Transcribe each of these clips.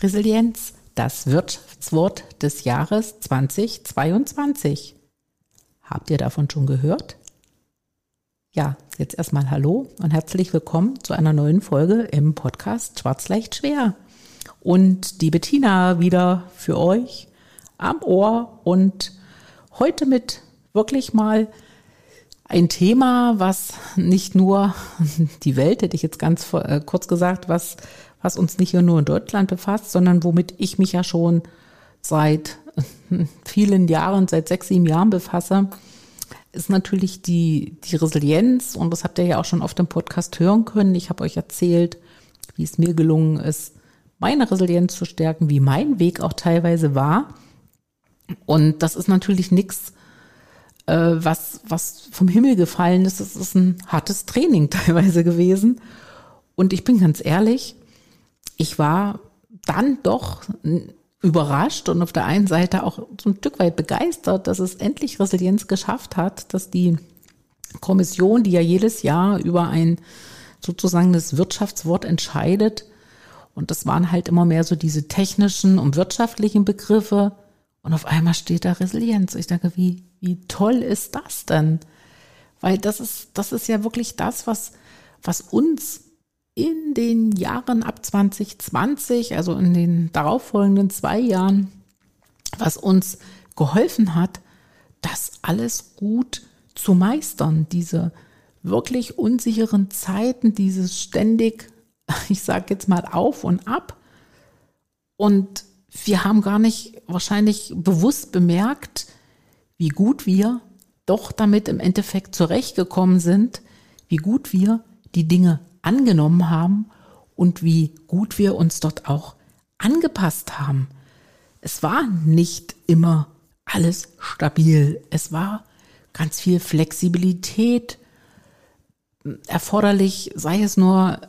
Resilienz, das Wirtschaftswort des Jahres 2022. Habt ihr davon schon gehört? Ja, jetzt erstmal Hallo und herzlich willkommen zu einer neuen Folge im Podcast Schwarz leicht schwer. Und die Bettina wieder für euch am Ohr und heute mit wirklich mal ein Thema, was nicht nur die Welt, hätte ich jetzt ganz äh, kurz gesagt, was was uns nicht nur in Deutschland befasst, sondern womit ich mich ja schon seit vielen Jahren, seit sechs, sieben Jahren befasse, ist natürlich die, die Resilienz. Und das habt ihr ja auch schon auf dem Podcast hören können. Ich habe euch erzählt, wie es mir gelungen ist, meine Resilienz zu stärken, wie mein Weg auch teilweise war. Und das ist natürlich nichts, äh, was, was vom Himmel gefallen ist. Das ist ein hartes Training teilweise gewesen. Und ich bin ganz ehrlich, ich war dann doch überrascht und auf der einen Seite auch so ein Stück weit begeistert, dass es endlich Resilienz geschafft hat, dass die Kommission, die ja jedes Jahr über ein sozusagen das Wirtschaftswort entscheidet, und das waren halt immer mehr so diese technischen und wirtschaftlichen Begriffe, und auf einmal steht da Resilienz. Ich denke, wie, wie toll ist das denn? Weil das ist, das ist ja wirklich das, was, was uns in den Jahren ab 2020, also in den darauffolgenden zwei Jahren, was uns geholfen hat, das alles gut zu meistern, diese wirklich unsicheren Zeiten, dieses ständig, ich sage jetzt mal auf und ab. Und wir haben gar nicht wahrscheinlich bewusst bemerkt, wie gut wir doch damit im Endeffekt zurechtgekommen sind, wie gut wir die Dinge angenommen haben und wie gut wir uns dort auch angepasst haben. Es war nicht immer alles stabil. Es war ganz viel Flexibilität erforderlich, sei es nur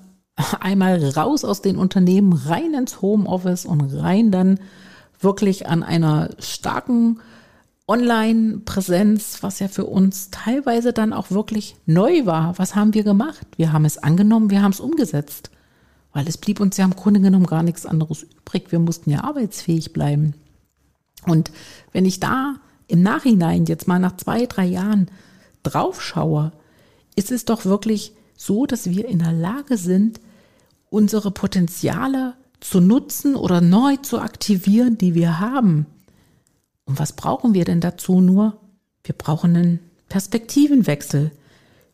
einmal raus aus den Unternehmen, rein ins Homeoffice und rein dann wirklich an einer starken Online-Präsenz, was ja für uns teilweise dann auch wirklich neu war. Was haben wir gemacht? Wir haben es angenommen, wir haben es umgesetzt. Weil es blieb uns ja im Grunde genommen gar nichts anderes übrig. Wir mussten ja arbeitsfähig bleiben. Und wenn ich da im Nachhinein jetzt mal nach zwei, drei Jahren drauf schaue, ist es doch wirklich so, dass wir in der Lage sind, unsere Potenziale zu nutzen oder neu zu aktivieren, die wir haben. Und was brauchen wir denn dazu nur? Wir brauchen einen Perspektivenwechsel.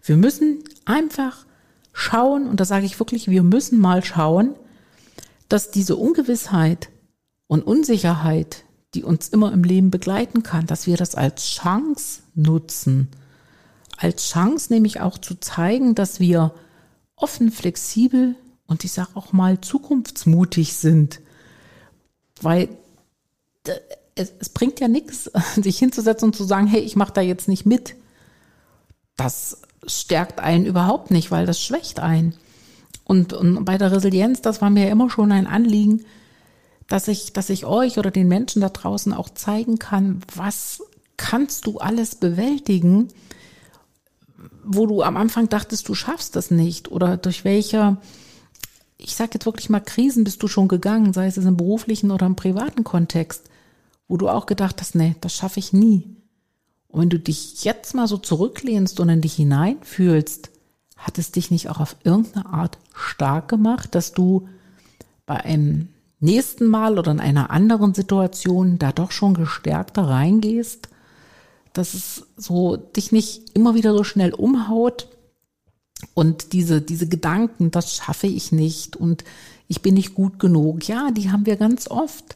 Wir müssen einfach schauen, und da sage ich wirklich, wir müssen mal schauen, dass diese Ungewissheit und Unsicherheit, die uns immer im Leben begleiten kann, dass wir das als Chance nutzen. Als Chance nämlich auch zu zeigen, dass wir offen, flexibel und ich sage auch mal zukunftsmutig sind. Weil es, es bringt ja nichts, sich hinzusetzen und zu sagen, hey, ich mache da jetzt nicht mit. Das stärkt einen überhaupt nicht, weil das schwächt einen. Und, und bei der Resilienz, das war mir immer schon ein Anliegen, dass ich, dass ich euch oder den Menschen da draußen auch zeigen kann, was kannst du alles bewältigen, wo du am Anfang dachtest, du schaffst das nicht oder durch welche, ich sage jetzt wirklich mal Krisen bist du schon gegangen, sei es im beruflichen oder im privaten Kontext wo du auch gedacht hast, nee, das schaffe ich nie. Und wenn du dich jetzt mal so zurücklehnst und in dich hineinfühlst, hat es dich nicht auch auf irgendeine Art stark gemacht, dass du bei einem nächsten Mal oder in einer anderen Situation da doch schon gestärkter reingehst, dass es so dich nicht immer wieder so schnell umhaut und diese, diese Gedanken, das schaffe ich nicht und ich bin nicht gut genug. Ja, die haben wir ganz oft.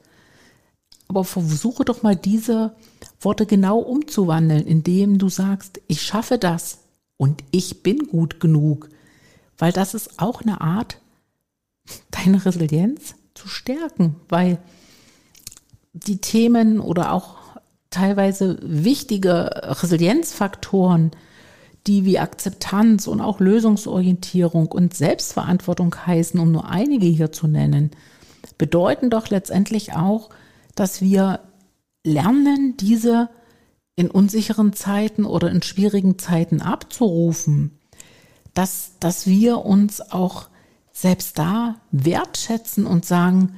Aber versuche doch mal diese Worte genau umzuwandeln, indem du sagst, ich schaffe das und ich bin gut genug. Weil das ist auch eine Art, deine Resilienz zu stärken, weil die Themen oder auch teilweise wichtige Resilienzfaktoren, die wie Akzeptanz und auch Lösungsorientierung und Selbstverantwortung heißen, um nur einige hier zu nennen, bedeuten doch letztendlich auch, dass wir lernen, diese in unsicheren Zeiten oder in schwierigen Zeiten abzurufen, dass, dass wir uns auch selbst da wertschätzen und sagen,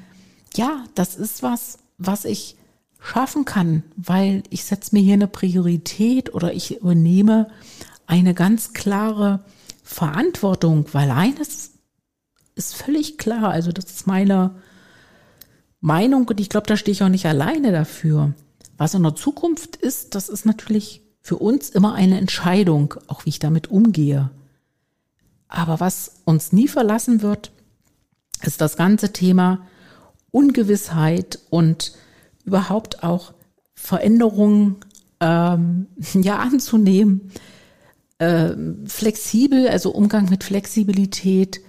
ja, das ist was, was ich schaffen kann, weil ich setze mir hier eine Priorität oder ich übernehme eine ganz klare Verantwortung, weil eines ist völlig klar, also das ist meine Meinung und ich glaube, da stehe ich auch nicht alleine dafür. Was in der Zukunft ist, das ist natürlich für uns immer eine Entscheidung, auch wie ich damit umgehe. Aber was uns nie verlassen wird, ist das ganze Thema Ungewissheit und überhaupt auch Veränderungen ähm, ja anzunehmen. Ähm, flexibel, also Umgang mit Flexibilität.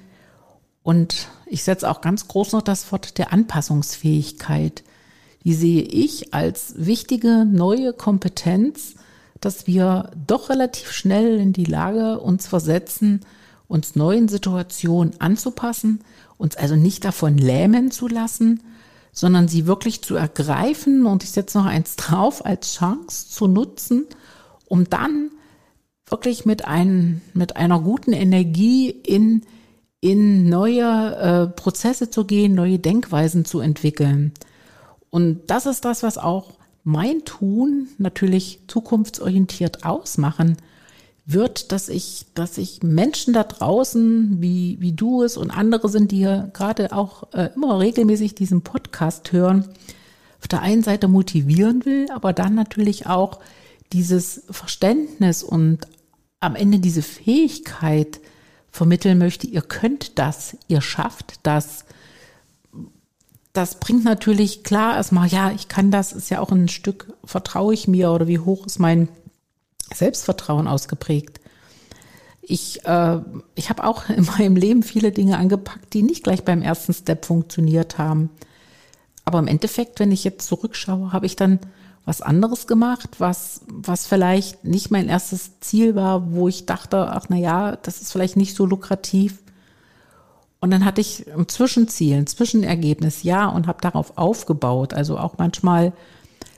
Und ich setze auch ganz groß noch das Wort der Anpassungsfähigkeit. Die sehe ich als wichtige neue Kompetenz, dass wir doch relativ schnell in die Lage uns versetzen, uns neuen Situationen anzupassen, uns also nicht davon lähmen zu lassen, sondern sie wirklich zu ergreifen. Und ich setze noch eins drauf, als Chance zu nutzen, um dann wirklich mit, ein, mit einer guten Energie in, in neue äh, Prozesse zu gehen, neue Denkweisen zu entwickeln. Und das ist das, was auch mein Tun natürlich zukunftsorientiert ausmachen wird, dass ich, dass ich Menschen da draußen, wie, wie du es und andere sind, die hier gerade auch äh, immer regelmäßig diesen Podcast hören, auf der einen Seite motivieren will, aber dann natürlich auch dieses Verständnis und am Ende diese Fähigkeit vermitteln möchte, ihr könnt das, ihr schafft das, das bringt natürlich klar erstmal, ja, ich kann das, ist ja auch ein Stück, vertraue ich mir oder wie hoch ist mein Selbstvertrauen ausgeprägt. Ich, äh, ich habe auch in meinem Leben viele Dinge angepackt, die nicht gleich beim ersten Step funktioniert haben. Aber im Endeffekt, wenn ich jetzt zurückschaue, habe ich dann was anderes gemacht, was, was vielleicht nicht mein erstes Ziel war, wo ich dachte, ach na ja, das ist vielleicht nicht so lukrativ. Und dann hatte ich ein Zwischenziel, ein Zwischenergebnis, ja, und habe darauf aufgebaut. Also auch manchmal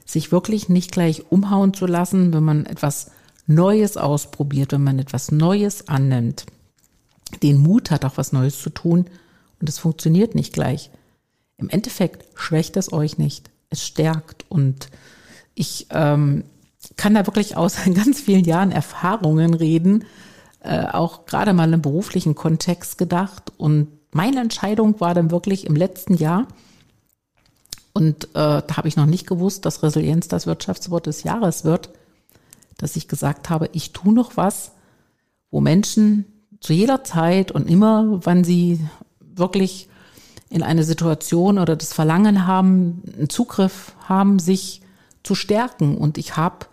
sich wirklich nicht gleich umhauen zu lassen, wenn man etwas Neues ausprobiert, wenn man etwas Neues annimmt. Den Mut hat auch was Neues zu tun und es funktioniert nicht gleich. Im Endeffekt schwächt es euch nicht. Es stärkt und ich ähm, kann da wirklich aus ganz vielen Jahren Erfahrungen reden, äh, auch gerade mal im beruflichen Kontext gedacht. Und meine Entscheidung war dann wirklich im letzten Jahr, und äh, da habe ich noch nicht gewusst, dass Resilienz das Wirtschaftswort des Jahres wird, dass ich gesagt habe, ich tue noch was, wo Menschen zu jeder Zeit und immer, wann sie wirklich in eine Situation oder das Verlangen haben, einen Zugriff haben, sich zu stärken. Und ich habe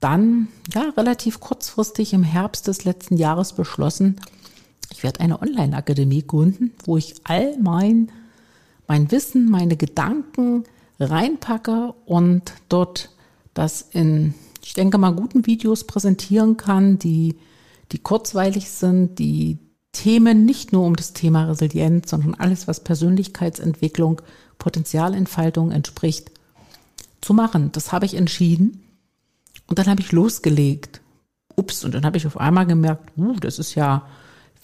dann ja relativ kurzfristig im Herbst des letzten Jahres beschlossen, ich werde eine Online-Akademie gründen, wo ich all mein, mein Wissen, meine Gedanken reinpacke und dort das in, ich denke mal, guten Videos präsentieren kann, die, die kurzweilig sind, die Themen nicht nur um das Thema Resilienz, sondern alles, was Persönlichkeitsentwicklung, Potenzialentfaltung entspricht, zu machen. Das habe ich entschieden. Und dann habe ich losgelegt. Ups, und dann habe ich auf einmal gemerkt, uh, das ist ja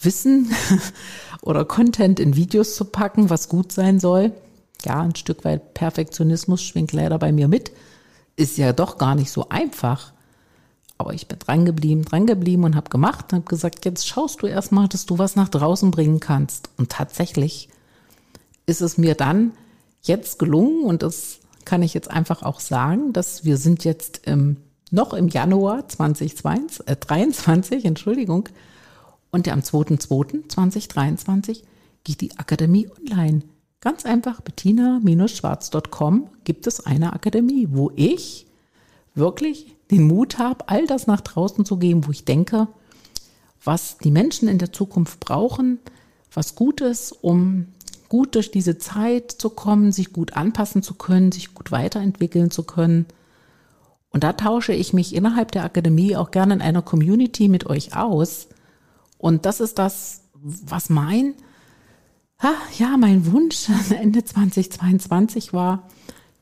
Wissen oder Content in Videos zu packen, was gut sein soll. Ja, ein Stück weit Perfektionismus schwingt leider bei mir mit. Ist ja doch gar nicht so einfach. Aber ich bin dran geblieben, dran geblieben und habe gemacht und habe gesagt, jetzt schaust du erstmal, dass du was nach draußen bringen kannst. Und tatsächlich ist es mir dann jetzt gelungen und das kann ich jetzt einfach auch sagen, dass wir sind jetzt im noch im Januar 2022, äh, 23, Entschuldigung, und am 2.2.2023 geht die Akademie online. Ganz einfach, bettina-schwarz.com gibt es eine Akademie, wo ich wirklich den Mut habe, all das nach draußen zu geben, wo ich denke, was die Menschen in der Zukunft brauchen, was gut ist, um gut durch diese Zeit zu kommen, sich gut anpassen zu können, sich gut weiterentwickeln zu können. Und da tausche ich mich innerhalb der Akademie auch gerne in einer Community mit euch aus. Und das ist das, was mein, ja, mein Wunsch Ende 2022 war.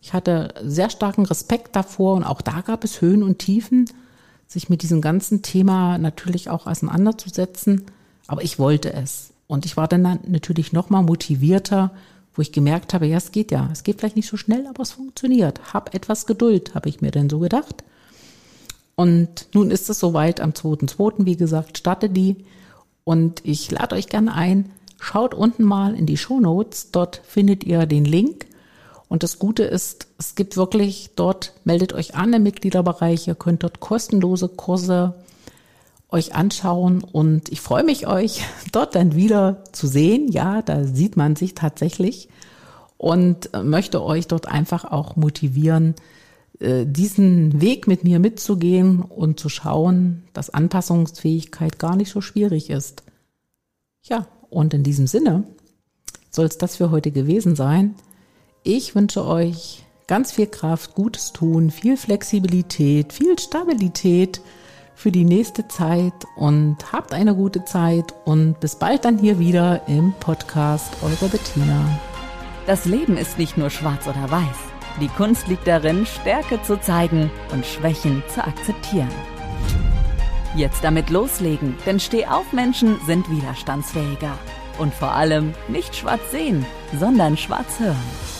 Ich hatte sehr starken Respekt davor und auch da gab es Höhen und Tiefen, sich mit diesem ganzen Thema natürlich auch auseinanderzusetzen. Aber ich wollte es. Und ich war dann natürlich noch mal motivierter, wo ich gemerkt habe, ja, es geht ja. Es geht vielleicht nicht so schnell, aber es funktioniert. Hab etwas Geduld, habe ich mir denn so gedacht. Und nun ist es soweit am 2.2., wie gesagt, starte die. Und ich lade euch gerne ein, schaut unten mal in die Show Notes. Dort findet ihr den Link. Und das Gute ist, es gibt wirklich dort, meldet euch an im Mitgliederbereich. Ihr könnt dort kostenlose Kurse euch anschauen und ich freue mich, euch dort dann wieder zu sehen. Ja, da sieht man sich tatsächlich und möchte euch dort einfach auch motivieren, äh, diesen Weg mit mir mitzugehen und zu schauen, dass Anpassungsfähigkeit gar nicht so schwierig ist. Ja, und in diesem Sinne soll es das für heute gewesen sein. Ich wünsche euch ganz viel Kraft, Gutes tun, viel Flexibilität, viel Stabilität für die nächste Zeit und habt eine gute Zeit und bis bald dann hier wieder im Podcast Eure Bettina. Das Leben ist nicht nur schwarz oder weiß. Die Kunst liegt darin, Stärke zu zeigen und Schwächen zu akzeptieren. Jetzt damit loslegen, denn Stehaufmenschen sind widerstandsfähiger. Und vor allem nicht schwarz sehen, sondern schwarz hören.